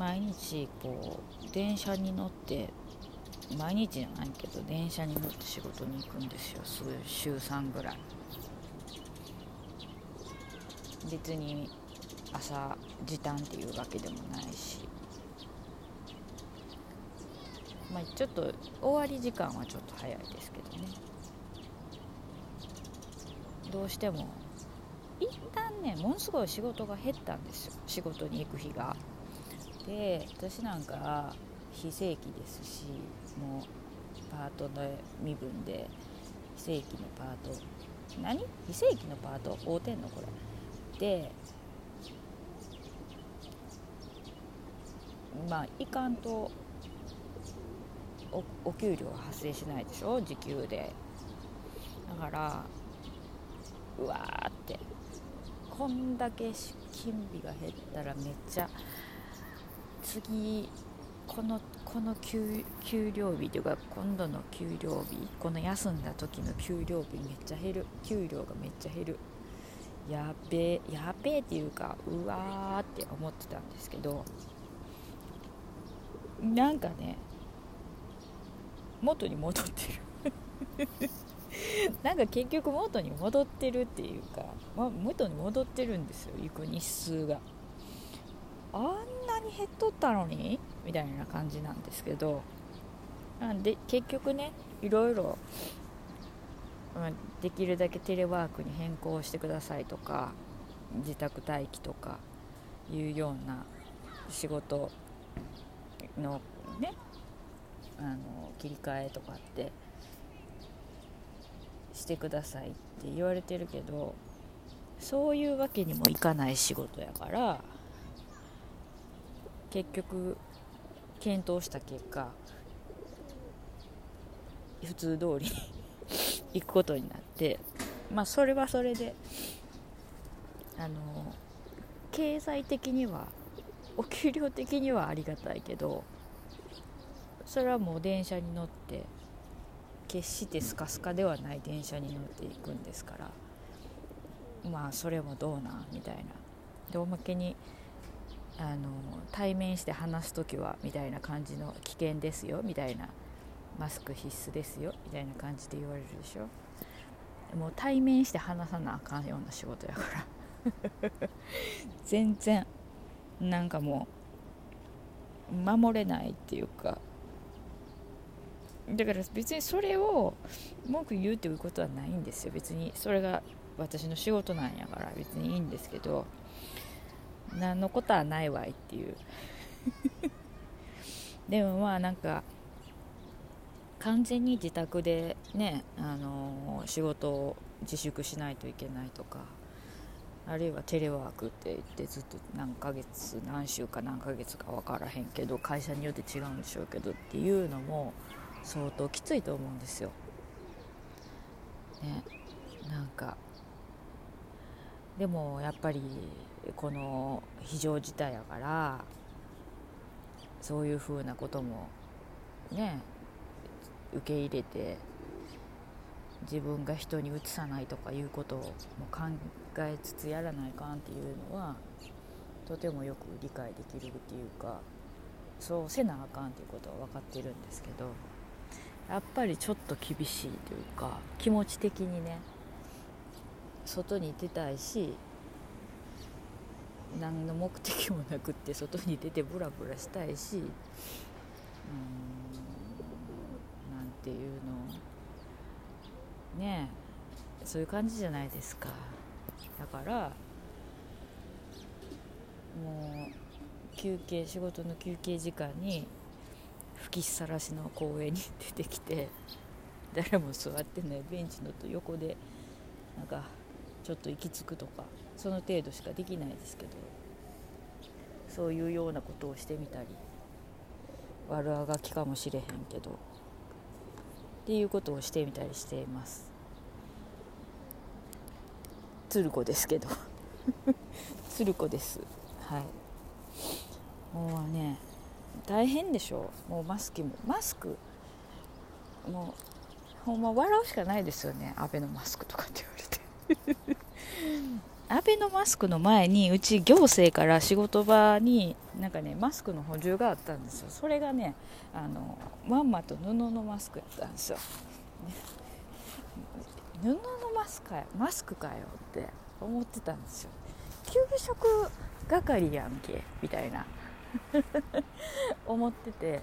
毎日こう電車に乗って毎日じゃないけど電車に乗って仕事に行くんですよ週3ぐらい別に朝時短っていうわけでもないしまあちょっと終わり時間はちょっと早いですけどねどうしても一旦ねものすごい仕事が減ったんですよ仕事に行く日がで私なんか非正規ですしもうパートの身分で非正規のパート。何？非正規のパート？合うてんのこれ。でまあいかんとおお給料は発生しないでしょ？時給で。だからうわーって。こんだけ金日が減ったらめっちゃ次このこの給料日というか今度の給料日この休んだ時の給料日めっちゃ減る。給料がめっちゃ減る。やべえやべえっていうかうわーって思ってたんですけどなんかね元に戻ってる。なんか結局元に戻ってるっていうか、ま、元に戻ってるんですよ行く日数が。あんなに減っとったのにみたいな感じなんですけどなんで結局ねいろいろ、まあ、できるだけテレワークに変更してくださいとか自宅待機とかいうような仕事のねあの切り替えとかってしてくださいって言われてるけどそういうわけにもいかない仕事やから結局検討した結果普通通り 行くことになってまあそれはそれであの経済的にはお給料的にはありがたいけどそれはもう電車に乗って決してスカスカではない電車に乗っていくんですからまあそれもどうなみたいな。でおまけにあの対面して話す時はみたいな感じの危険ですよみたいなマスク必須ですよみたいな感じで言われるでしょ。もう対面して話さなあかんような仕事やから。全然なんかもう守れないっていうか。だから別にそれを文句言うっていうことはないんですよ。別にそれが私の仕事なんやから別にいいんですけど。何のことはないわいっていう でもまあなんか完全に自宅でね、あの、仕事を自粛しないといけないとかあるいはテレワークって言ってずっと何ヶ月何週か何ヶ月か分からへんけど会社によって違うんでしょうけどっていうのも相当きついと思うんですよ。ねなんかでもやっぱりこの非常事態やからそういうふうなこともね受け入れて自分が人にうつさないとかいうことをも考えつつやらないかんっていうのはとてもよく理解できるっていうかそうせなあかんっていうことは分かってるんですけどやっぱりちょっと厳しいというか気持ち的にね外に出たいし何の目的もなくって外に出てブラブラしたいしうんなんていうの。ね。えそういう感じじゃないですか。だからもう休憩仕事の休憩時間に吹きさらしの公園に出てきて誰も座ってないベンチのと横でなんかちょっと行き着くとかその程度しかできないですけどそういうようなことをしてみたり悪あがきかもしれへんけどっていうことをしてみたりしています。鶴子ですけど。鶴子です。はい。もうね大変でしょもうマスクも。マスク。もうほんま笑うしかないですよね。アベノマスクとかって言われて。アベノマスクの前にうち行政から仕事場になんかねマスクの補充があったんですよ。それがねあのまんまと布のマスクやったんですよ、布のマスクかよ。マスクかよって思ってたんですよ。給食係やんけみたいな。思ってて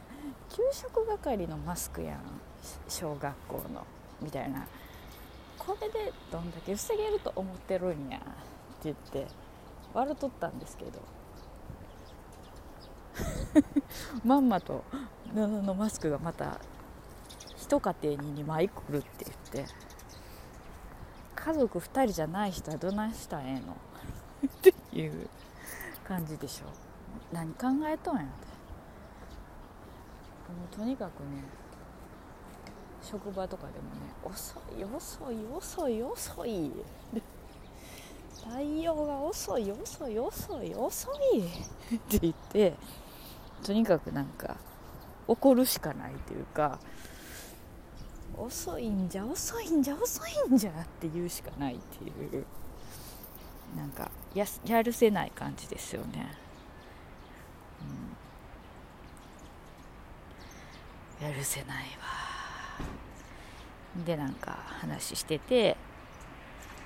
給食係のマスクやん。小学校の。みたいな。これでどんだけ防げると思ってるんやって言って笑っとったんですけど。まんまと布のマスクがまた一家庭に2枚来るって言って家族2人じゃない人はどないしたらええの？っていう感じでしょ。何考えとんやって。もうとにかくね職場とかでもね遅い遅い遅い遅い。対応が遅い遅い遅い遅い。って言ってとにかくなんか怒るしかないというか遅いんじゃ遅いんじゃ遅いんじゃって言うしかないっていうなんかややるせない感じですよね、うん、やるせないわ。でなんか話してて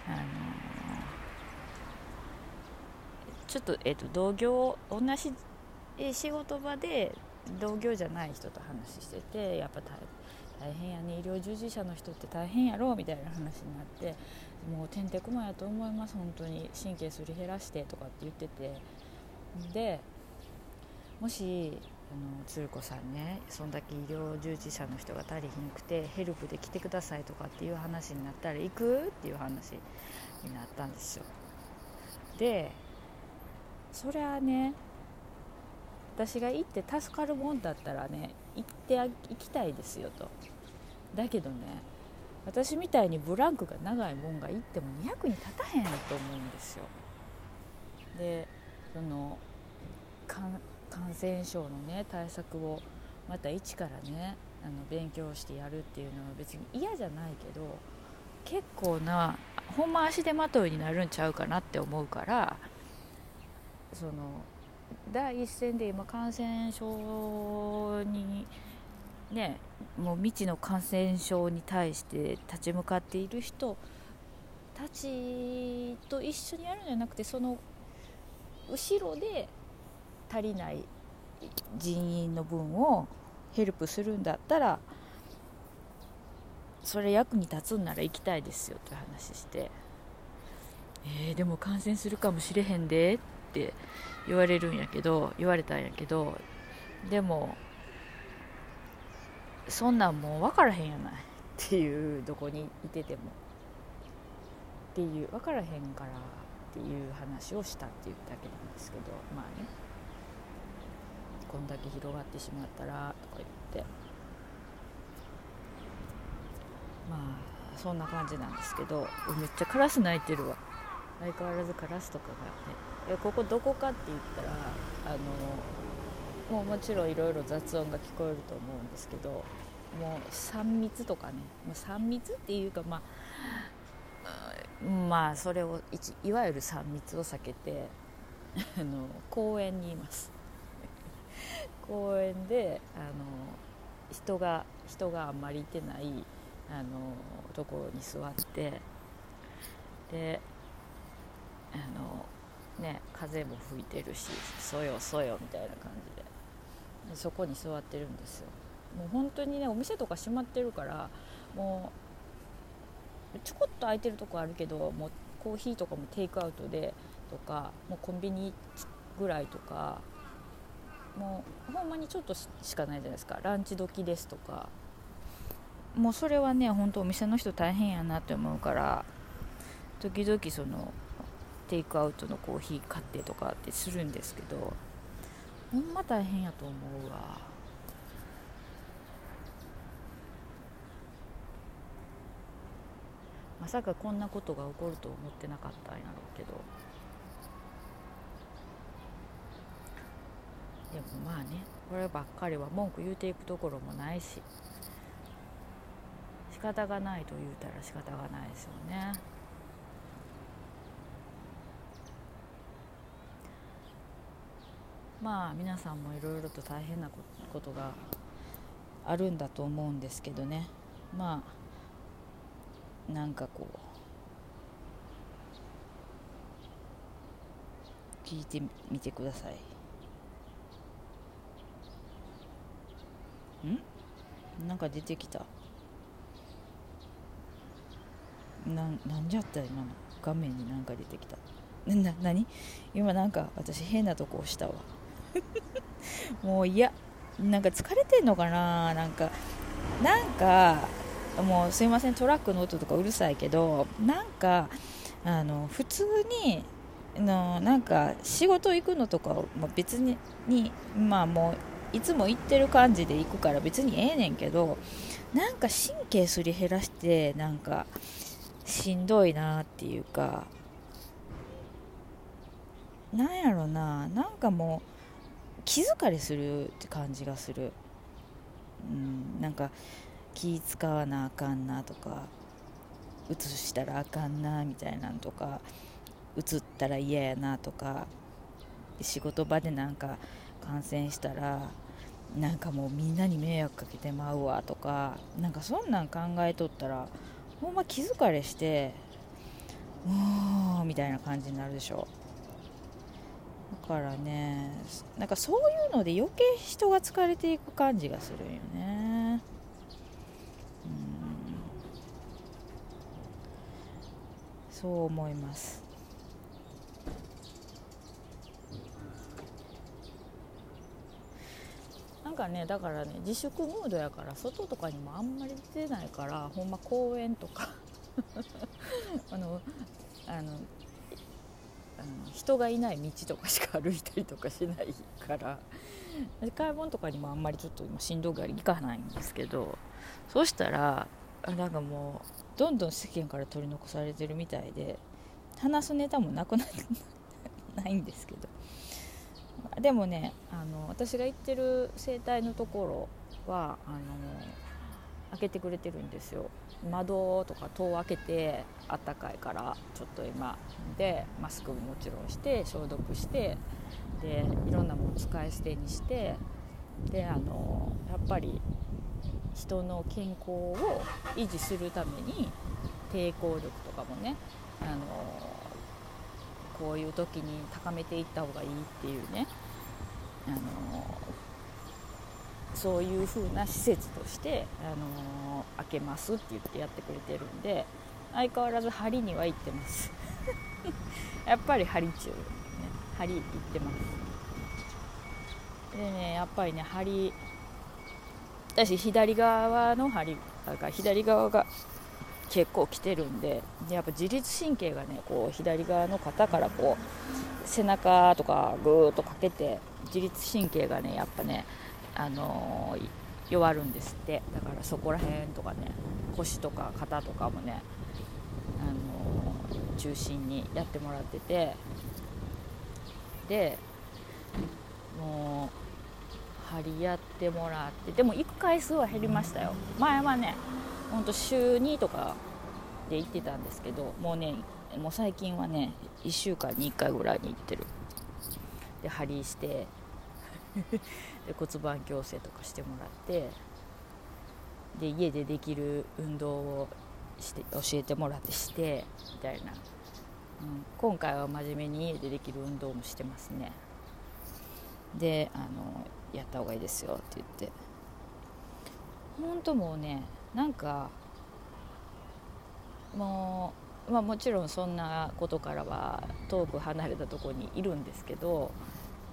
あの、ちょっと,、えーと、同業同じ仕事場で同業じゃない人と話しててやっぱ大変やね医療従事者の人って大変やろみたいな話になってもうてんてこまやと思います本当に。神経すり減らしてとかって言ってて。でもしの鶴子さんねそんだけ医療従事者の人が足りひんくてヘルプで来てくださいとかっていう話になったら行くっていう話になったんですよ。でそりゃね私が行って助かるもんだったらね行って行きたいですよと。だけどね私みたいにブランクが長いもんが行っても役に立たへんと思うんですよ。でその感染症のね対策をまた一からねあの勉強してやるっていうのは別に嫌じゃないけど結構なほんま足手まといになるんちゃうかなって思うからその第一線で今感染症にねもう未知の感染症に対して立ち向かっている人たちと一緒にやるんじゃなくてその後ろで足りない人員の分をヘルプするんだったらそれ役に立つんなら行きたいですよって話して。えー、でも感染するかもしれへんでって言われるんやけど言われたんやけどでもそんなんもう分からへんやないっていうどこにいてても。っていう分からへんからっていう話をしたっていうだけなんですけどまあね。こんだけ広がってしまったらとか言って。まあそんな感じなんですけどめっちゃカラス鳴いてるわ。相変わらずカラスとかがね。ここどこかって言ったらあのもうもちろんいろいろ雑音が聞こえると思うんですけどもう3密とかね。3密っていうかまあまあそれをいわゆる3密を避けてあの公園にいます。公園であの人が人があんまりいてないあのところに座ってであのね風も吹いてるしそよそよみたいな感じでそこに座ってるんですよ。もう本当にねお店とか閉まってるからもうちょこっと空いてるとこあるけどもうコーヒーとかもテイクアウトでとかもうコンビニぐらいとかもうほんまにちょっとしかないじゃないですか。ランチ時ですとか。もうそれはね本当お店の人大変やなって思うから時々そのテイクアウトのコーヒー買ってとかってするんですけどほんま大変やと思うわ。まさかこんなことが起こると思ってなかったんやろうけど。でもまあねこればっかりは文句言うていくところもないし仕方がないと言うたら仕方がないですよね。まあ皆さんもいろいろと大変なことがあるんだと思うんですけどね。まあなんかこう聞いてみてください。ん？なんか出てきた。ななんじゃった今の画面になんか出てきた。な何？今なんか私変なとこ押したわ。もう嫌。なんか疲れてんのかな？なんかなんかもうすいません。トラックの音とかうるさいけどなんかあの普通にのなんか仕事行くのとかも別ににまあもういつも行ってる感じで行くから別にええねんけどなんか神経すり減らしてなんかしんどいなっていうかなんやろななんかもう気疲れするって感じがする。うんなんか気使わなあかんなとかうつしたらあかんなみたいなんとかうつったら嫌やなとか仕事場でなんか感染したらなんかもうみんなに迷惑かけてまうわとかなんかそんなん考えとったらほんま気疲れしてうーんみたいな感じになるでしょ。だからねなんかそういうので余計人が疲れていく感じがするよね。うん。そう思います。なんかねだからね自粛ムードやから外とかにもあんまり出てないからほんま公園とか あのあのあの人がいない道とかしか歩いたりとかしないから買い物とかにもあんまりちょっと今しんどがり行かないんですけどそしたらなんかもうどんどん世間から取り残されてるみたいで話すネタもなくな ないんですけど。でもねあの私が行ってる整体のところはあの開けてくれてるんですよ。窓とか戸を開けてあったかいからちょっと今。でマスクももちろんして消毒してでいろんなもの使い捨てにしてであのやっぱり人の健康を維持するために抵抗力とかもねあのこういう時に高めていった方がいいっていうね。あのそういう風な施設としてあの開けますって言ってやってくれてるんで相変わらず針には行ってます。やっぱり針中、ね、針行ってます。でねやっぱりね針私左側の針が左側が結構来てるんででやっぱ自律神経がねこう左側の肩からこう背中とかぐーっとかけて自律神経がねやっぱねあのー、弱るんですって。だからそこら辺とかね腰とか肩とかもね、あのー、中心にやってもらってて。でもう針やってもらってでも行く回数は減りましたよ。前はねほんと週2とかで行ってたんですけどもうねもう最近はね1週間に1回ぐらいに行ってる。で針して で骨盤矯正とかしてもらってで家でできる運動をして教えてもらってしてみたいな、うん、今回は真面目に家でできる運動もしてますね。であのやった方がいいですよって言って。本当もうねなんかもう、まあ、もちろんそんなことからは遠く離れたとこにいるんですけど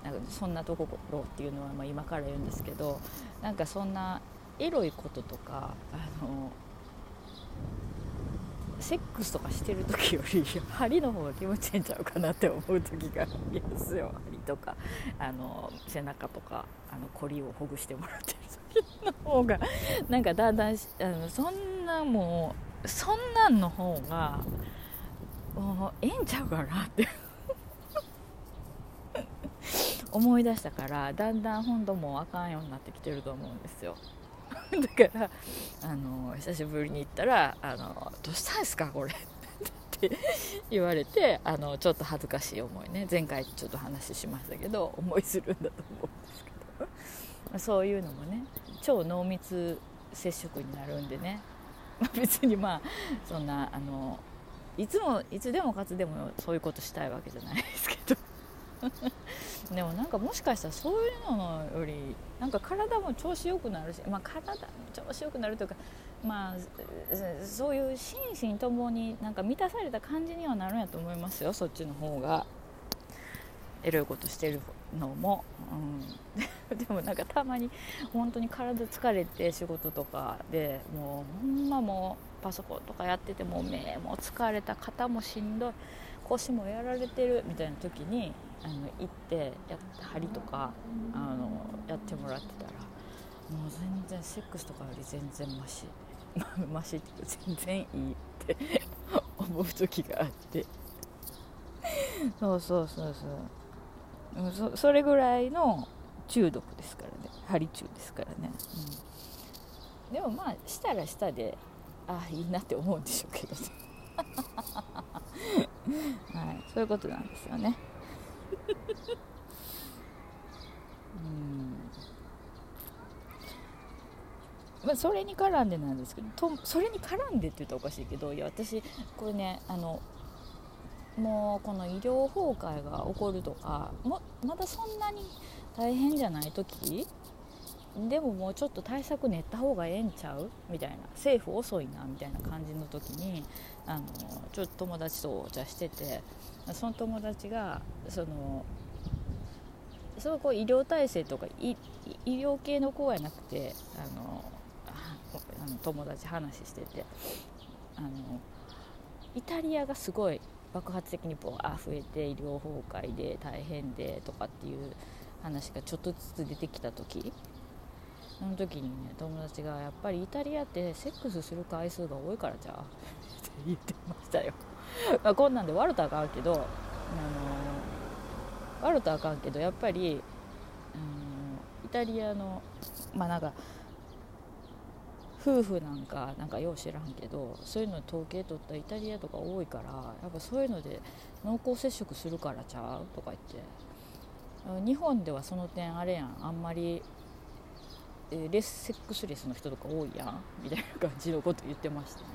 なんかそんなところっていうのはま今から言うんですけどなんかそんなエロいこととかあのセックスとかしてる時より 針の方が気持ちいいんちゃうかなって思う時がありますよ針とかあの背中とかあのコリをほぐしてもらってる時の方がなんかだんだんあのそんなもうそんなんの方がもうええんちゃうかなって。思い出したからだんだん本当もうあかんようになってきてると思うんですよ。だからあの久しぶりに行ったら「あのどうしたんですかこれ」って 言われてあのちょっと恥ずかしい思いね。前回ちょっと話しましたけど思いするんだと思うんですけど。そういうのもね超濃密接触になるんでね、ま、別にまあそんなあのいつもいつでもかつでもそういうことしたいわけじゃないですけど。でもなんかもしかしたらそういうのよりなんか体も調子よくなるし、まあ、体も調子よくなるというか、まあ、そういう心身ともになんか満たされた感じにはなるんやと思いますよそっちの方が。エロいことしてるのも、うん、でもなんかたまに本当に体疲れて仕事とかでもうほんまもうパソコンとかやってても目も疲れた肩もしんどい腰もやられてるみたいな時にあの行ってやって針とかあのやってもらってたらもう全然セックスとかより全然マシ。マシって全然いいって 思う時があって。そうそうそうそう。そそれぐらいの中毒ですからね。針中ですからね、うん、でもまあしたらしたでああいいなって思うんでしょうけどね。はい。そういうことなんですよね。うん。まあ、それに絡んでなんですけどとそれに絡んでって言ったらおかしいけどいや私これねあのもうこの医療崩壊が起こるとかもまだそんなに大変じゃない時でももうちょっと対策練った方がええんちゃう？みたいな。政府遅いなみたいな感じの時にあのちょっと友達とお茶しててその友達がそのそのこう医療体制とか医療系の子やなくてあのあの友達話しててあのイタリアがすごい爆発的にボワー増えて医療崩壊で大変でとかっていう話がちょっとずつ出てきた時その時にね友達がやっぱりイタリアってセックスする回数が多いからじゃ。っ て言ってましたよ。まあこんなんで悪とあかんけど、あのー、悪とあかんけどやっぱり、うん、イタリアのまあなんか夫婦なんかなんかよう知らんけどそういうの統計取ったイタリアとか多いからやっぱそういうので濃厚接触するからちゃうとか言って。日本ではその点あれやん。あんまりえレスセックスレスの人とか多いやんみたいな感じのこと言ってましたね。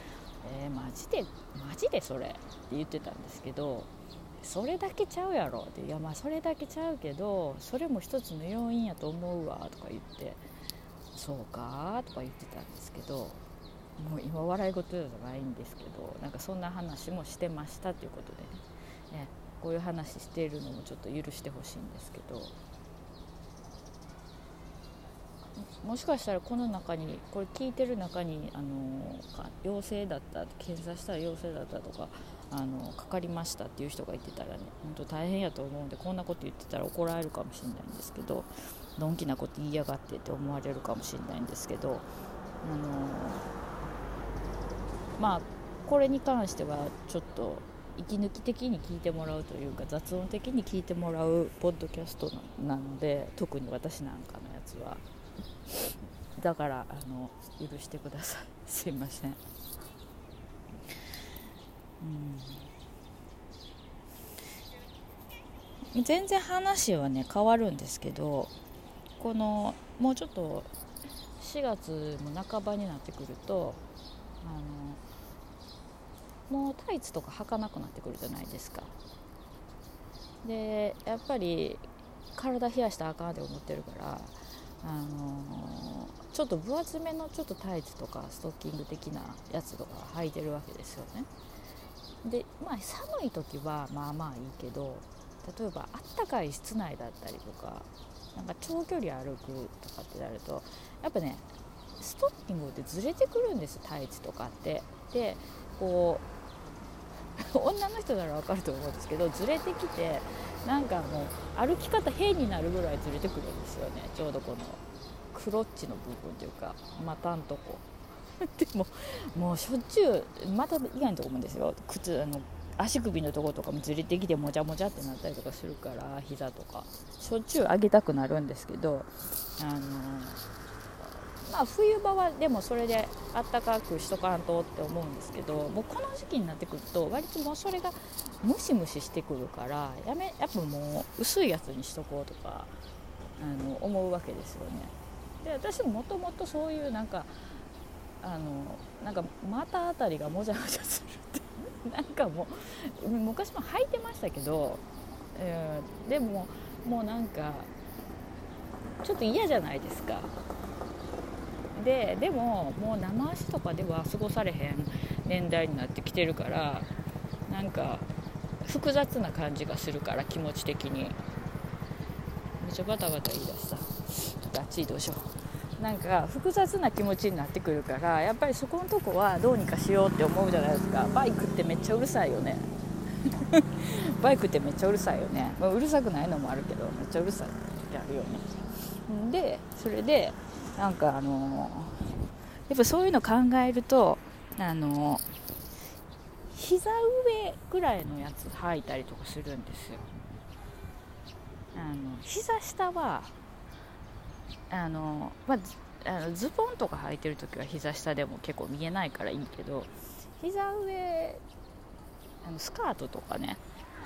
えー、マジでマジでそれって言ってたんですけどそれだけちゃうやろっていやまあそれだけちゃうけどそれも一つの要因やと思うわとか言ってそうかとか言ってたんですけどもう今笑い事じゃないんですけどなんかそんな話もしてましたということでね。ねこういう話しているのもちょっと許してほしいんですけどもしかしたらこの中にこれ聞いてる中にあの陽性だった検査したら陽性だったとかあのかかりましたっていう人がいてたらね本当大変やと思うんでこんなこと言ってたら怒られるかもしれないんですけどのんきなこと言いやがってって思われるかもしれないんですけどあのまあこれに関してはちょっと息抜き的に聞いてもらうというか雑音的に聞いてもらうポッドキャストなので特に私なんかのやつは。だからあの許してください。すいません。うん。全然話はね変わるんですけどこのもうちょっと4月も半ばになってくるとあのもうタイツとか履かなくなってくるじゃないですか。でやっぱり体冷やしたらあかんって思ってるからあのー、ちょっと分厚めのちょっとタイツとかストッキング的なやつとか履いてるわけですよね。でまあ寒い時はまあまあいいけど例えばあったかい室内だったりとかなんか長距離歩くとかってなるとやっぱねストッキングってずれてくるんですタイツとかって。でこう 女の人なら分かると思うんですけどずれてきてなんかもう歩き方変になるぐらいずれてくるんですよね。ちょうどこのクロッチの部分というか股んとこ。でももうしょっちゅうまた以外のとこもですよ。靴あの足首のとことかもずれてきてもちゃもちゃってなったりとかするから膝とか。しょっちゅう上げたくなるんですけどあのまあ、冬場はでもそれであったかくしとかんとって思うんですけどもうこの時期になってくると割ともうそれがムシムシしてくるからやめやっぱもう薄いやつにしとこうとかあの思うわけですよね。で私もともとそういうなんかあのなんか股あたりがもじゃもじゃするって なんかもう昔も履いてましたけど、えー、でももうなんかちょっと嫌じゃないですかででももう生足とかでは過ごされへん年代になってきてるからなんか複雑な感じがするから気持ち的に。めっちゃバタバタ言い出した。ちょっとあっち移動しよう。なんか複雑な気持ちになってくるからやっぱりそこのとこはどうにかしようって思うじゃないですか。バイクってめっちゃうるさいよね。バイクってめっちゃうるさいよね、まあ、うるさくないのもあるけどめっちゃうるさいってあるよね。でそれでなんかあのやっぱそういうの考えるとあの膝上ぐらいのやつ履いたりとかするんですよ。あの膝下はあの、まあ、あのズボンとか履いてる時は膝下でも結構見えないからいいけど膝上あのスカートとかね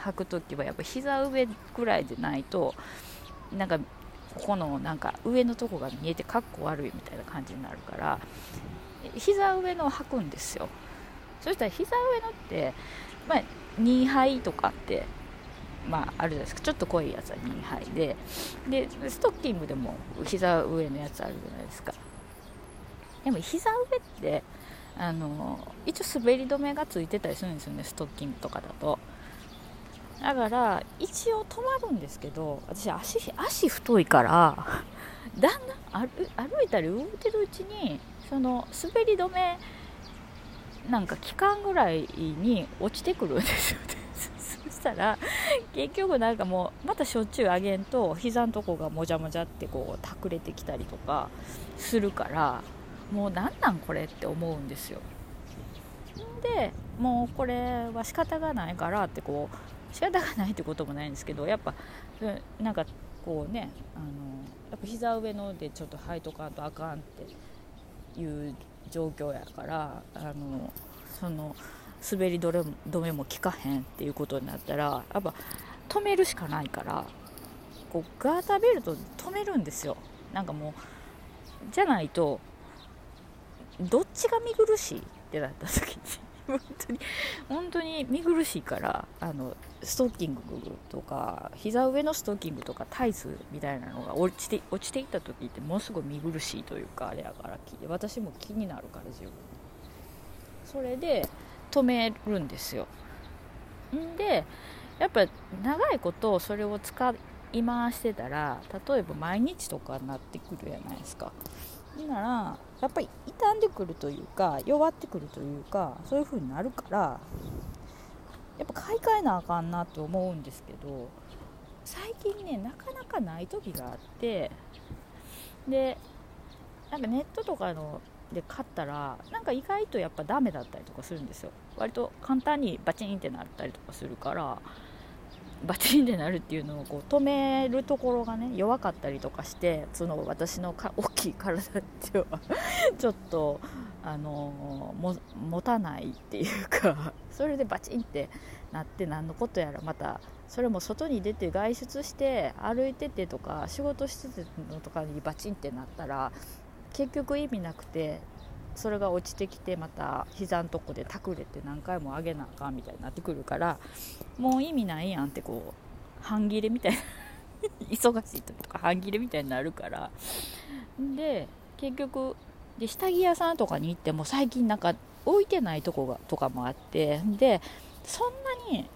履く時はやっぱ膝上ぐらいでないとなんかここのなんか上のとこが見えてかっこ悪いみたいな感じになるから膝上のを履くんですよ。そしたら膝上のって、まあ、2杯とかってまあ、あるじゃないですか。ちょっと濃いやつは2杯で。でストッキングでも膝上のやつあるじゃないですか。でも膝上ってあの一応滑り止めがついてたりするんですよねストッキングとかだと。だから一応止まるんですけど私足足太いから だんだん歩いたり動いてるうちにその滑り止めなんか期間ぐらいに落ちてくるんですよね。そしたら結局なんかもうまたしょっちゅう上げんと膝のとこがもじゃもじゃってこう隠れてきたりとかするからもうなんなんこれって思うんですよ。でもうこれは仕方がないからってこう仕方がないってこともないんですけどやっぱなんかこうねあのやっぱ膝上のでちょっと履いとかんとあかんっていう状況やからあのその滑り止めも効かへんっていうことになったらやっぱ止めるしかないからこうガーターベルト止めるんですよ。なんかもうじゃないとどっちが見苦しいってなった時に。本当に。本当に見苦しいからあのストッキングとか膝上のストッキングとかタイツみたいなのが落ちて落ちていった時ってものすごい見苦しいというかあれやから聞いて私も気になるから自分。それで止めるんですよ。んでやっぱ長いことそれを使い回してたら例えば毎日とかになってくるじゃないですか。ならやっぱり傷んでくるというか弱ってくるというかそういう風になるからやっぱ買い替えなあかんなと思うんですけど最近ねなかなかない時があってでなんかネットとかので買ったらなんか意外とやっぱダメだったりとかするんですよ。割と簡単にバチンってなったりとかするからバチンってなるっていうのをこう止めるところがね弱かったりとかしてその私のか大きい体っては ちょっとあのも持たないっていうかそれでバチンってなって何のことやらまたそれも外に出て外出して歩いててとか仕事しててのとかにバチンってなったら結局意味なくてそれが落ちてきてまた膝のとこで隠れて何回も上げなあかんみたいになってくるからもう意味ないやんってこう半切れみたいな。忙しい時とか半切れみたいになるから。で結局で下着屋さんとかに行っても最近なんか置いてないとこがとかもあって。でそんなに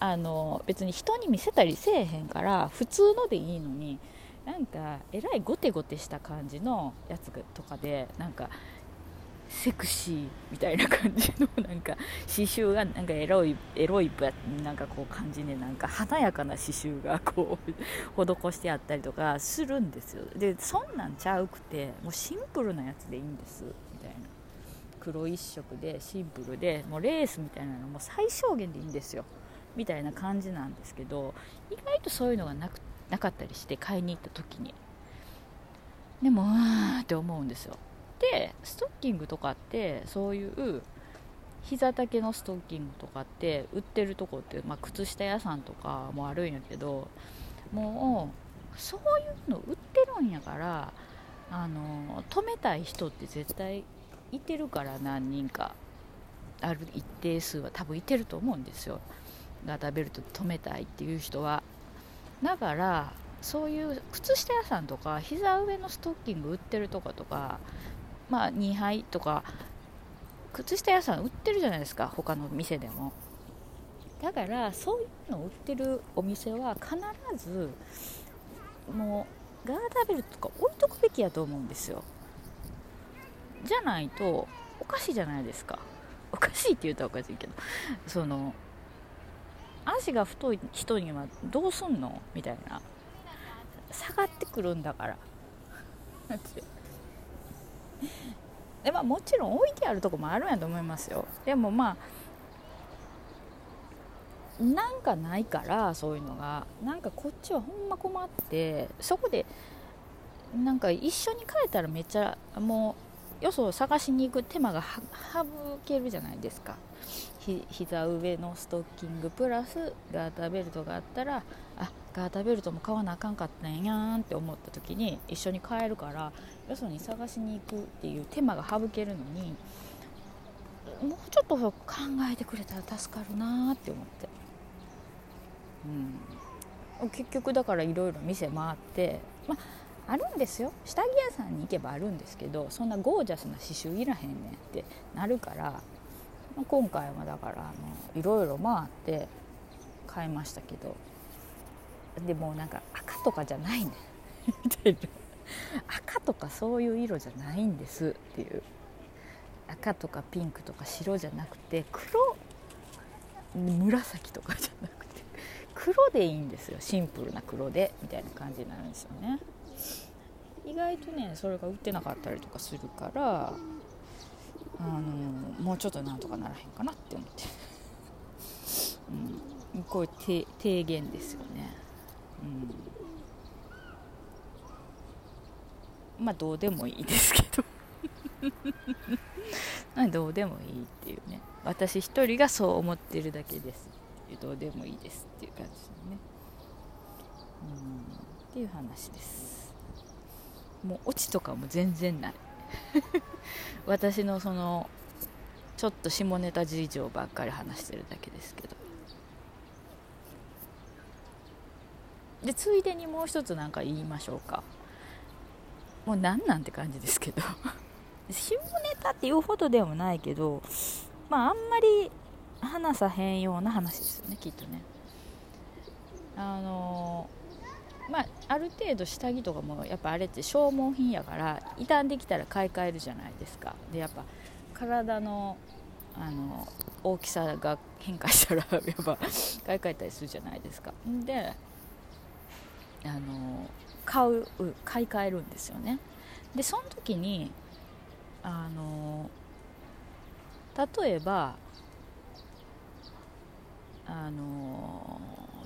あの別に人に見せたりせえへんから普通のでいいのになんかえらいゴテゴテした感じのやつとかでなんかセクシーみたいな感じのなんか刺繍がなんかエロいエロいなんかこう感じでなんか華やかな刺繍がこう 施してあったりとかするんですよ。でそんなんちゃうくてもうシンプルなやつでいいんですみたいな黒一色でシンプルでもうレースみたいなのも最小限でいいんですよ。みたいな感じなんですけど意外とそういうのがなくなかったりして買いに行った時に。でもあーって思うんですよ。でストッキングとかってそういう膝丈のストッキングとかって売ってるとこって、まあ、靴下屋さんとかもあるんやけどもうそういうの売ってるんやからあの止めたい人って絶対いてるから何人か。ある一定数は多分いてると思うんですよ。ガーターベルト止めたいっていう人は。だからそういう靴下屋さんとか膝上のストッキング売ってるとことかまあ2杯とか靴下屋さん売ってるじゃないですか他の店でも。だからそういうのを売ってるお店は必ずもうガーダーベルとか置いとくべきやと思うんですよ。じゃないとおかしいじゃないですか。おかしいって言うとおかしいけどその足が太い人にはどうすんの？みたいな。下がってくるんだから。でまあもちろん置いてあるとこもあるんやと思いますよ。でもまあなんかないからそういうのが。なんかこっちはほんま困ってそこでなんか一緒に帰ったらめっちゃもうよそを探しに行く手間が省けるじゃないですか。ひ膝上のストッキングプラスガーターベルトがあったらあガーターベルトも買わなあかんかったんやんって思った時に一緒に買えるからよそに探しに行くっていう手間が省けるのにもうちょっと考えてくれたら助かるなって思って、うん、結局だからいろいろ店回ってまああるんですよ。下着屋さんに行けばあるんですけどそんなゴージャスな刺繍いらへんねんってなるからま今回はだからいろいろ回って買いましたけどでもなんか赤とかじゃないねみたいな。赤とかそういう色じゃないんですっていう。赤とかピンクとか白じゃなくて黒紫とかじゃなくて黒でいいんですよ。シンプルな黒でみたいな感じになるんですよね。意外とねそれが売ってなかったりとかするからあのもうちょっとなんとかならへんかなって思って、うん、こういう提言ですよね、うん、まあどうでもいいですけど。どうでもいいっていうね。私一人がそう思ってるだけです。どうでもいいですっていう感じですね、うん、っていう話です。もうオチとかも全然ない。私のそのちょっと下ネタ事情ばっかり話してるだけですけど。でついでにもう一つ何か言いましょうか。もう何なんて感じですけど。下ネタっていうほどでもないけどまああんまり話さへんような話ですよねきっとね。あのまあ、ある程度下着とかもやっぱあれって消耗品やから傷んできたら買い替えるじゃないですか。でやっぱ体のあの大きさが変化したら やっぱ買い替えたりするじゃないですか。であの買う買い替えるんですよね。でその時にあの例えばあの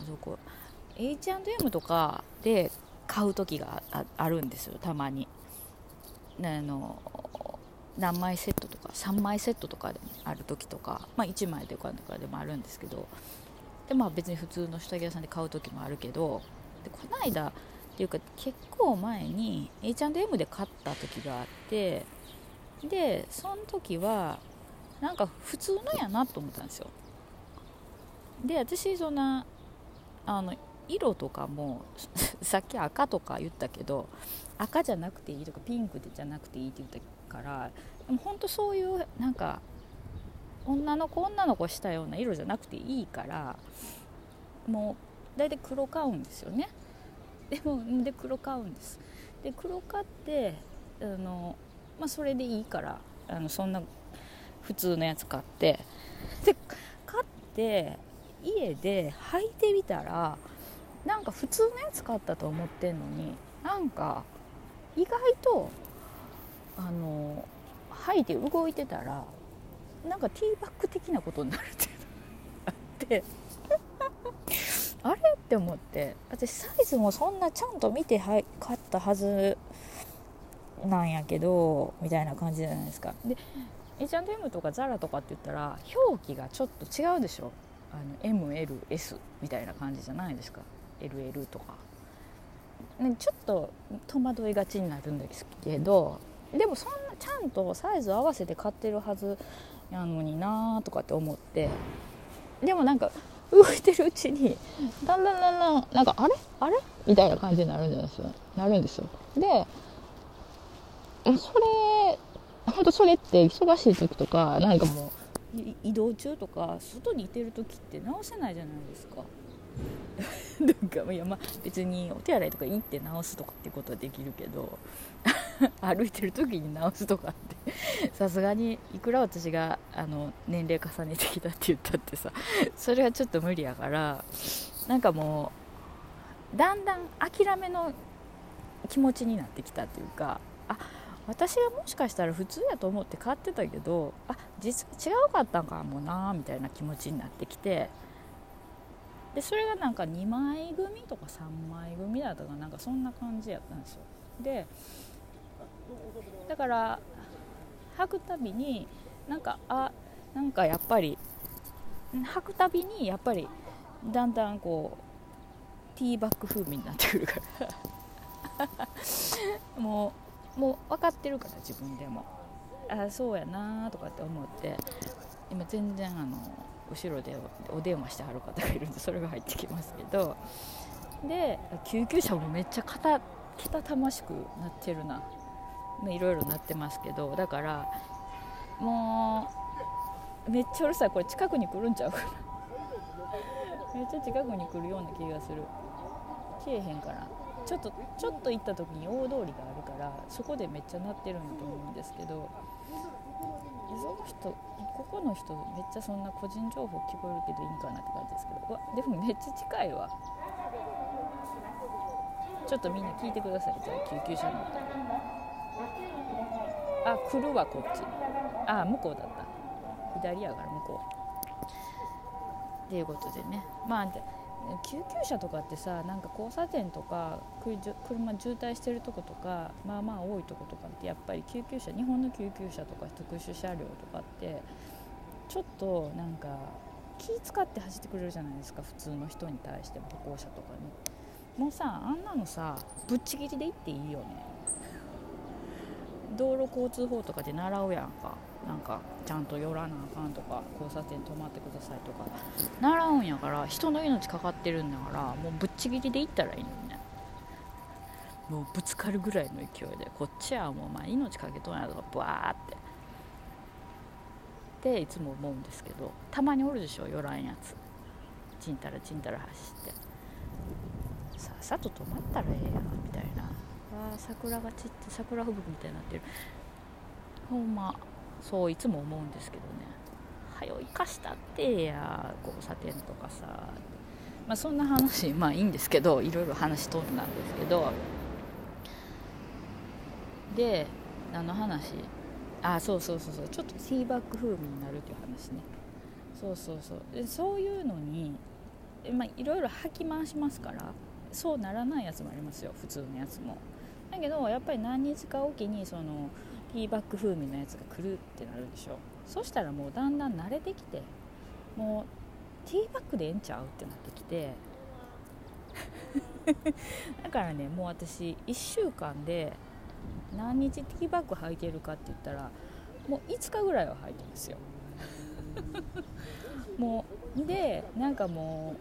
どこ H&M とかで買う時があるんですよたまに。あの何枚セットとか3枚セットとかである時とか、まあ、1枚とかでもあるんですけどで、まあ、別に普通の下着屋さんで買う時もあるけどでこの間ていうか結構前に H&M で買った時があってでその時はなんか普通のやなと思ったんですよ。で私そんなあの色とかも さっき赤とか言ったけど赤じゃなくていいとかピンクじゃなくていいって言ったからでも本当そういうなんか女の子女の子したような色じゃなくていいからもう大体黒買うんですよね。でもで黒買うんです。で黒買ってあの、まあ、それでいいからあのそんな普通のやつ買って。で買って家で履いてみたらなんか普通のやつ買ったと思ってんのになんか意外とあの吐いて動いてたらなんかティーバッグ的なことになるってのがあって。あれ？って思って。私サイズもそんなちゃんと見て買ったはずなんやけどみたいな感じじゃないですか。で H&M とか ZARA とかって言ったら表記がちょっと違うでしょ。あの MLS みたいな感じじゃないですか。LL とか、ね、ちょっと戸惑いがちになるんですけどでもそんなちゃんとサイズ合わせて買ってるはずやのになーとかって思って。でもなんか動いてるうちに。だんだんだんだんなんかあれ？あれ？みたいな感じになるんですよ。なるんですよ。でそれ本当それって忙しい時とかなんかもう移動中とか外にいてる時って直せないじゃないですか。なんかいやまあ別にお手洗いとか行って直すとかってことはできるけど 歩いてる時に直すとかって さすがにいくら私があの年齢重ねてきたって言ったってさ それはちょっと無理やからなんかもうだんだん諦めの気持ちになってきたっていうかあ私がもしかしたら普通やと思って買ってたけどあ実は違うかったんかもなみたいな気持ちになってきてでそれがなんか2枚組とか3枚組だとかなんかそんな感じやったんですよ。でだから履くたびになんかあなんかやっぱり履くたびにやっぱりだんだんこうティーバッグ風味になってくるからもうもう分かってるから自分でもあそうやなとかって思って今全然あの後ろでお電話してはる方がいるんでそれが入ってきますけどで救急車もめっちゃけたたましくなってるないろいろなってますけどだからもうめっちゃうるさい。これ近くに来るんちゃうかな。めっちゃ近くに来るような気がする。消えへんから。ちょっとちょっと行った時に大通りがあるからそこでめっちゃ鳴ってるんだと思うんですけどその人ここの人めっちゃそんな個人情報聞こえるけどいいんかなって感じですけど。わでもめっちゃ近いわ。ちょっとみんな聞いてください。じゃあ救急車乗ったら。あ来るわこっち。あ向こうだった。左やから向こう。っていうことでね。まあ救急車とかってさなんか交差点とか車渋滞してるとことかまあまあ多いとことかってやっぱり救急車日本の救急車とか特殊車両とかってちょっとなんか気使って走ってくれるじゃないですか普通の人に対しても歩行者とかに。もうさあんなのさぶっちぎりで行っていいよね。道路交通法とかで習うやんか。なんかちゃんと寄らなあかんとか交差点止まってくださいとか。習うんやから人の命かかってるんだからもうぶっちぎりで行ったらいいのにね。もうぶつかるぐらいの勢いで。こっちはもうまあ命かけとんやとかブワーって。っていつも思うんですけどたまにおるでしょ寄らんやつ。ちんたらちんたら走って。さっさと止まったらええやんみたいな。桜が散って桜吹雪みたいになってる。ほんまそういつも思うんですけどね。はよ生かしたってや交差点とかさ。まあそんな話まあいいんですけどいろいろ話飛んだんですけど。で何の話。あそうそうそうそう。ちょっとティーバッグ風味になるっていう話ね。そうそうそう。でそういうのにまあいろいろ吐き回しますからそうならないやつもありますよ。普通のやつも。だけどやっぱり何日かおきにそのティーバッグ風味のやつが来るってなるでしょ。そしたらもうだんだん慣れてきてもうティーバッグでええんちゃうってなってきて。だからねもう私1週間で何日ティーバッグ履いてるかって言ったらもう5日ぐらいは履いてますよ。もうでなんかも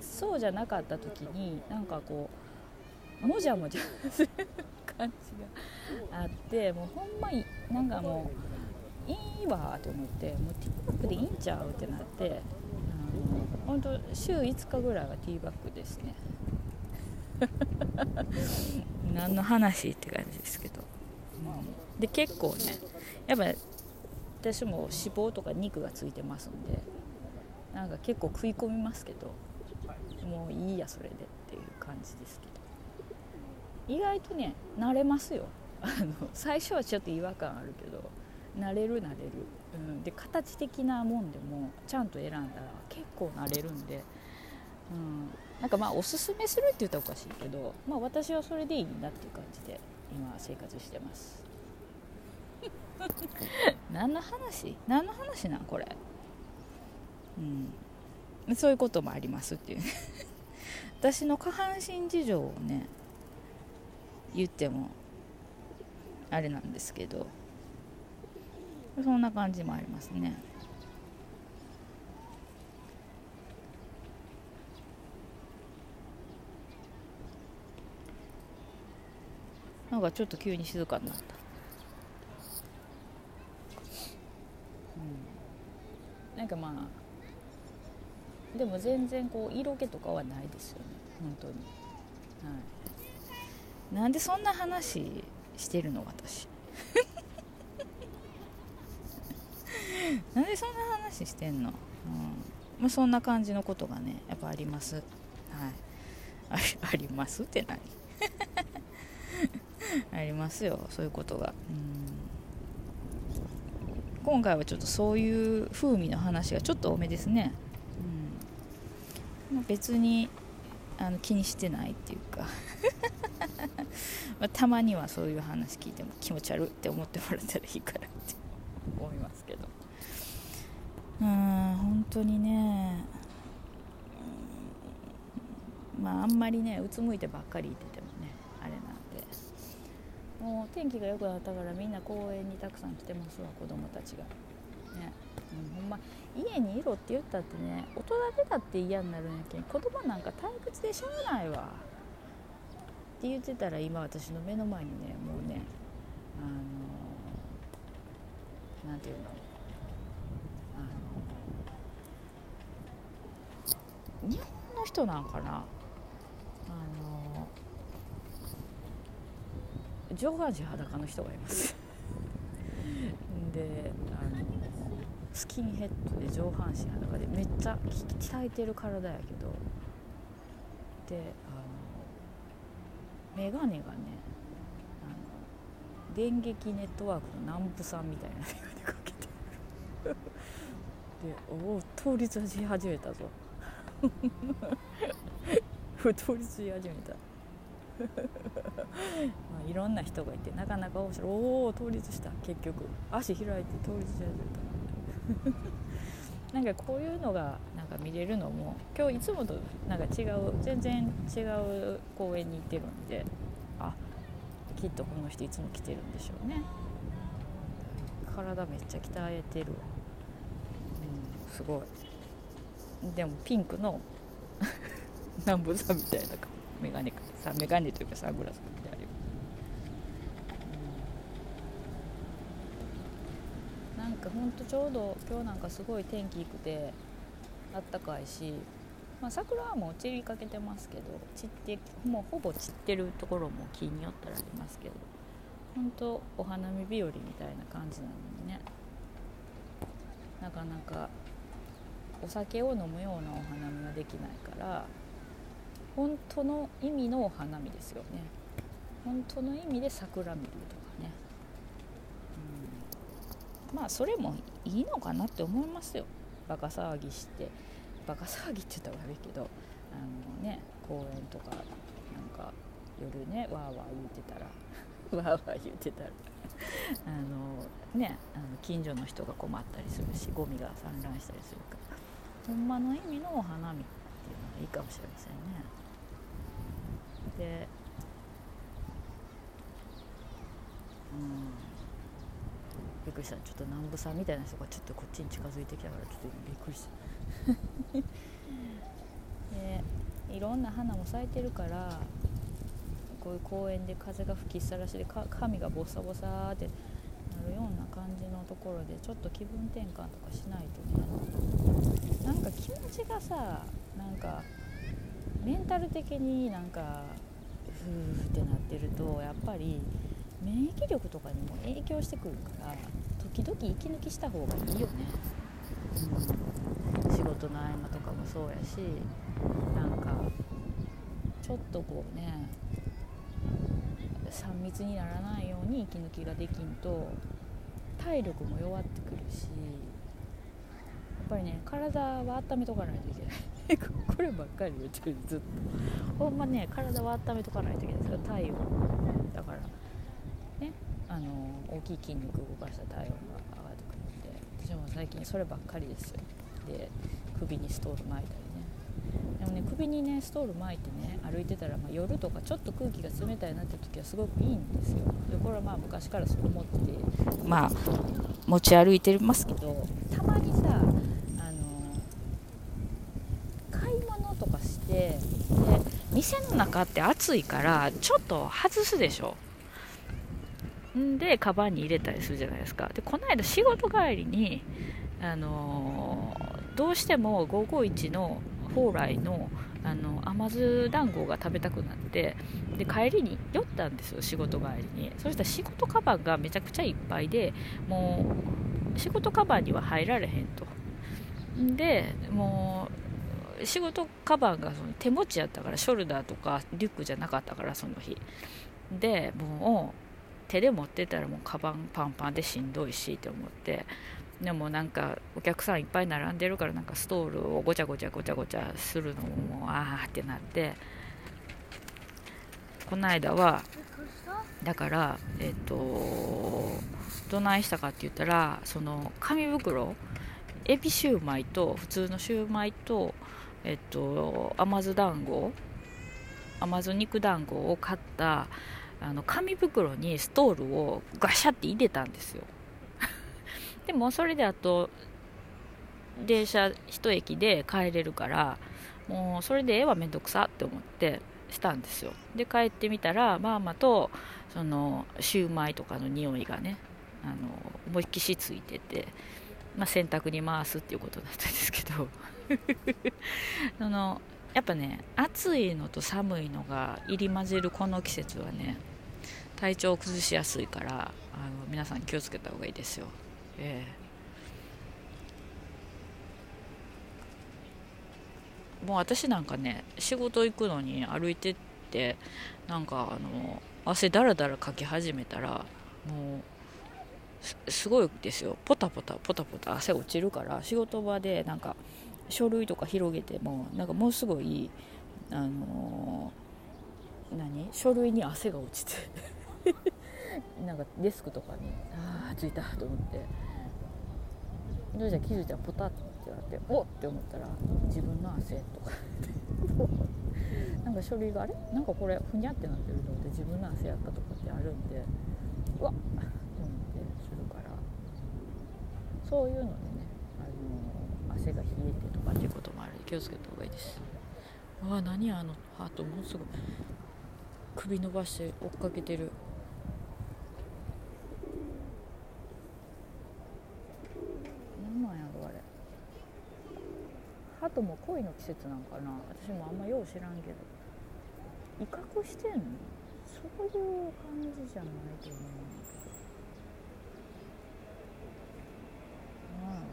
うそうじゃなかった時になんかこうもじゃもじ。ゃする感じがあってもうほんまになんかもういいわと思ってもうティーバッグでいいんちゃうってなってあの本当週5日ぐらいはティーバッグですね。何の話って感じですけど、うん、で結構ねやっぱ私も脂肪とか肉がついてますんでなんか結構食い込みますけどもういいやそれでっていう感じですけど。意外とね慣れますよ。あの最初はちょっと違和感あるけど慣れる慣れる、うん、で形的なもんでもちゃんと選んだら結構慣れるんで。うん。なんかまあおすすめするって言ったらおかしいけど、まあ、私はそれでいいなっていう感じで今生活してます。何の話？何の話なんこれ？うん。そういうこともありますっていう 私の下半身事情をね言ってもあれなんですけどそんな感じもありますね。なんかちょっと急に静かになった、うん、なんかまあでも全然こう色気とかはないですよね。本当に。はい。なんでそんな話してるの私。なんでそんな話してんの、うん。まあ、そんな感じのことがねやっぱあります。はい。あありますって何？ありますよそういうことが。うん。今回はちょっとそういう風味の話がちょっと多めですね、うん、別にあの気にしてないっていうか。まあ、たまにはそういう話聞いても気持ち悪いって思ってもらったらいいからって思いますけど。うん本当にね。まああんまりねうつむいてばっかりいててもねあれなんで。もう天気が良くなったからみんな公園にたくさん来てますわ子供たちが。ね、うん、ほんま家にいろって言ったってね大人でだって嫌になるんやけん子供なんか退屈でしょうがないわ。って言ってたら今私の目の前にねもうねあのなんていうの？あの日本の人なんかな？あの上半身裸の人がいます。であのスキンヘッドで上半身裸でめっちゃ鍛えてる体やけど。で眼鏡がねあの電撃ネットワークの南部さんみたいな。眼鏡かけて。るでおお倒立し始めたぞ。倒立し始めた。まあ、いろんな人がいてなかなか面白い。おお倒立した。結局足開いて倒立し始めた。なんかこういうのがなんか見れるのも今日いつもとなんか違う全然違う公園に行ってるんであきっとこの人いつも来てるんでしょうね。体めっちゃ鍛えてる、うん、すごい。でもピンクの 南部さんみたいな眼鏡かさ眼鏡というかサングラスかけてあるよ、うん、なんかほんとちょうど今日なんかすごい天気良くてあったかいし、まあ、桜はもう散りかけてますけど散ってもうほぼ散ってるところも木によったらありますけど本当お花見日和みたいな感じなのにね。なかなかお酒を飲むようなお花見はできないから本当の意味のお花見ですよね。本当の意味で桜見るとかね、うん、まあそれもいいのかなって思いますよ。バカ騒ぎして。バカ騒ぎって言ったら悪いけどあのね公園とかなんか夜ねわーわー言うてたら わーわー言うてたら あのねあの近所の人が困ったりするしゴミが散乱したりするからほんまの意味のお花見っていうのがいいかもしれませんね。でうんびっくりした。ちょっと南部さんみたいな人がちょっとこっちに近づいてきたからちょっとびっくりした。いろんな花も咲いてるからこういう公園で風が吹きさらしで髪がボサボサってなるような感じのところでちょっと気分転換とかしないとね。なんか気持ちがさなんかメンタル的になんかふーってなってるとやっぱり免疫力とかにも影響してくるから時々息抜きした方がいいよね、うん、事の合間とかもそうやしなんかちょっとこうね3密にならないように息抜きができんと体力も弱ってくるしやっぱりね体は温めとかないといけない。こればっかり言ってるずっと。ほんまね体は温めとかないといけないですよ体温。だからねあの大きい筋肉動かした体温が上がってくるんで私も最近そればっかりですよ。で首にストール巻いたりね。でもね首にねストール巻いてね歩いてたら、まあ、夜とかちょっと空気が冷たいなって時はすごくいいんですよ。でこれはまあ昔からそう思ってまあ持ち歩いてますけど。たまにさあの買い物とかしてで店の中って暑いからちょっと外すでしょ。んでカバンに入れたりするじゃないですか。でこの間仕事帰りにあのー、どうしても551の蓬莱のあの甘酢団子が食べたくなってで帰りに寄ったんですよ仕事帰りに。そしたら仕事カバンがめちゃくちゃいっぱいでもう仕事カバンには入られへんと。でもう仕事カバンがその手持ちやったからショルダーとかリュックじゃなかったからその日。でもう手で持ってたらもうカバンパンパンでしんどいしって思って。でもなんかお客さんいっぱい並んでるからなんかストールをごちゃごちゃごちゃごちゃするのもああってなってこの間はだからえっ、とどないしたかって言ったらその紙袋エビシューマイと普通のシューマイとえっと甘酢団子甘酢肉団子を買ったあの紙袋にストールをガシャって入れたんですよ。でもそれであと電車一駅で帰れるからもうそれでええわめんどくさって思ってしたんですよ。で帰ってみたらママとそのシューマイとかの匂いがねあの思いっきしついてて、まあ、洗濯に回すっていうことだったんですけど。そのやっぱね暑いのと寒いのが入り混ぜるこの季節はね体調を崩しやすいからあの皆さん気をつけた方がいいですよ。えー、もう私なんかね仕事行くのに歩いてってなんかあの汗だらだらかき始めたらもうすごいですよ。ポタポタポタポタ汗落ちるから仕事場でなんか書類とか広げてもなんかもうすごいあのー、何？書類に汗が落ちて。なんかデスクとかにああついたと思って。どうじゃ気づいたらポタッてなっておっって思ったら自分の汗とか。なんか書類があれ？なんかこれふにゃってなってるので自分の汗やったとかってあるんでうわっって思ってするから。そういうのでねあの汗が冷えてとかっていうこともある気をつけた方がいいです。うわ何あのハートもうすぐ首伸ばして追っかけてる。今やるあれ。鳩も恋の季節なんかな。私もあんまよう知らんけど。威嚇してんの？そういう感じじゃないと思うんだけど。まあ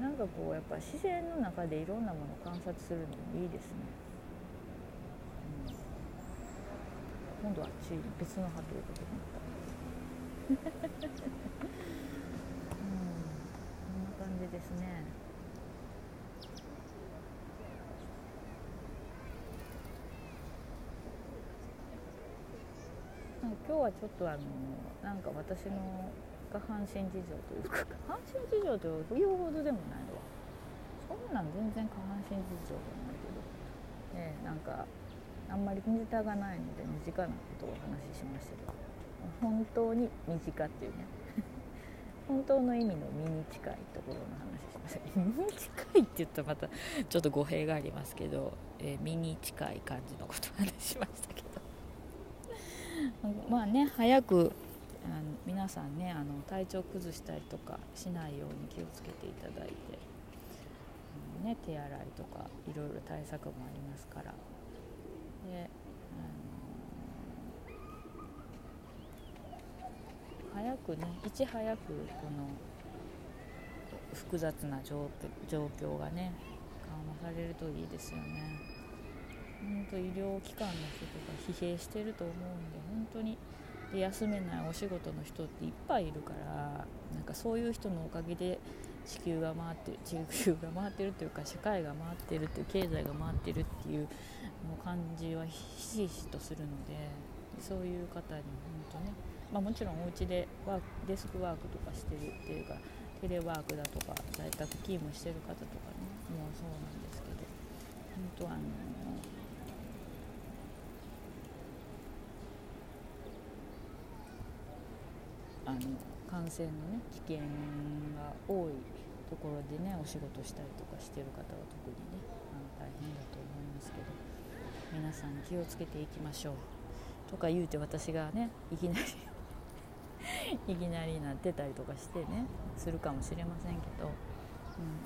なんかこうやっぱ自然の中でいろんなものを観察するのもいいですね、うん、今度はあっち別の鳩をかけてみたうんこんな感じですね。今日はちょっとあのなんか私の下半身事情というか下半身事情というほどでもないわそんなん全然下半身事情じゃないけど、えー、なんかあんまりネタがないので身近なことをお話ししましたけど本当に身近っていうね本当の意味の身に近いところの話しました身に近いって言ったらまたちょっと語弊がありますけど、えー、身に近い感じのことを話しましたけど。まあね早くあの皆さんねあの体調崩したりとかしないように気をつけていただいて、ね、手洗いとかいろいろ対策もありますから。で、あの早くねいち早くこの複雑な状況がね緩和されるといいですよね。本当医療機関の人とか疲弊してると思うんで本当にで休めないお仕事の人っていっぱいいるからなんかそういう人のおかげで地球が回ってる地球が回ってるというか社会が回ってるっていう経済が回ってるっていうもう感じはひしひしとするのでそういう方に本当ね、まあ、もちろんお家でワークデスクワークとかしてるっていうかテレワークだとか在宅勤務してる方とかねもうそうなんですけど本当あのあの感染のね危険が多いところでねお仕事したりとかしてる方は特にねあの大変だと思いますけど皆さん気をつけていきましょう。とか言うて私がねいきなり いきなりなってたりとかしてねするかもしれませんけど、うん、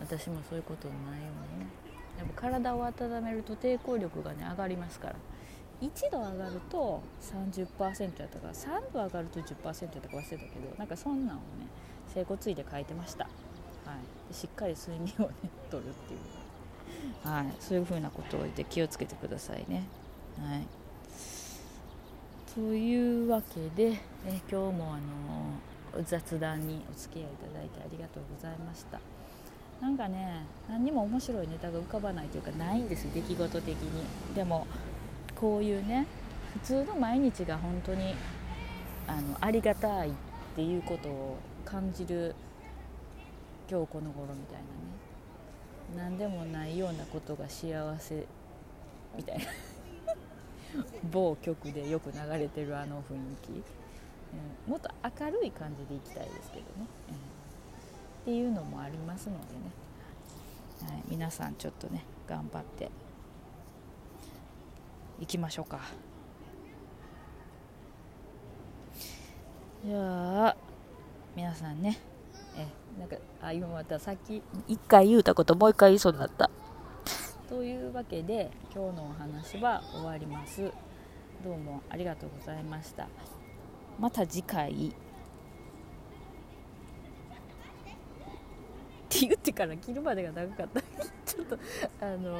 私もそういうことのないようにね。やっぱ体を温めると抵抗力がね上がりますから。1度上がると30%やったから3度上がると10%やったか忘れたけどなんかそんなんをね整骨院で書いてました、はい、しっかり睡眠をね とるっていう、はい、そういうふうなことを言って気をつけてくださいね、はい、というわけで、え今日もあの雑談にお付き合いいただいてありがとうございました。なんかね何にも面白いネタが浮かばないというかないんです出来事的に。でもこういうね普通の毎日が本当にあのありがたいっていうことを感じる今日この頃みたいなね。何でもないようなことが幸せみたいな。某局でよく流れてるあの雰囲気、うん、もっと明るい感じでいきたいですけどね、うん、っていうのもありますのでね、はい、皆さんちょっとね頑張って行きましょうか。じゃあ皆さんね。えなんかあ今またさっき1回言うたこともう1回言いそうになった。というわけで今日のお話は終わります。どうもありがとうございました。また次回。って言ってから切るまでが長かった。ちょっとあの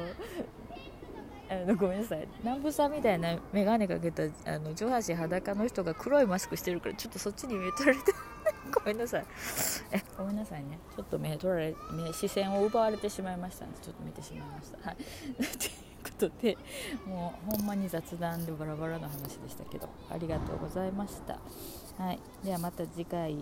あのごめんなさい。南部さんみたいな眼鏡かけたあの上半身裸の人が黒いマスクしてるからちょっとそっちに目取られてごめんなさい。えごめんなさいね。ちょっと目取られ目視線を奪われてしまいましたのでちょっと見てしまいました。はい。ということでもうほんまに雑談でバラバラの話でしたけどありがとうございました。はい。ではまた次回。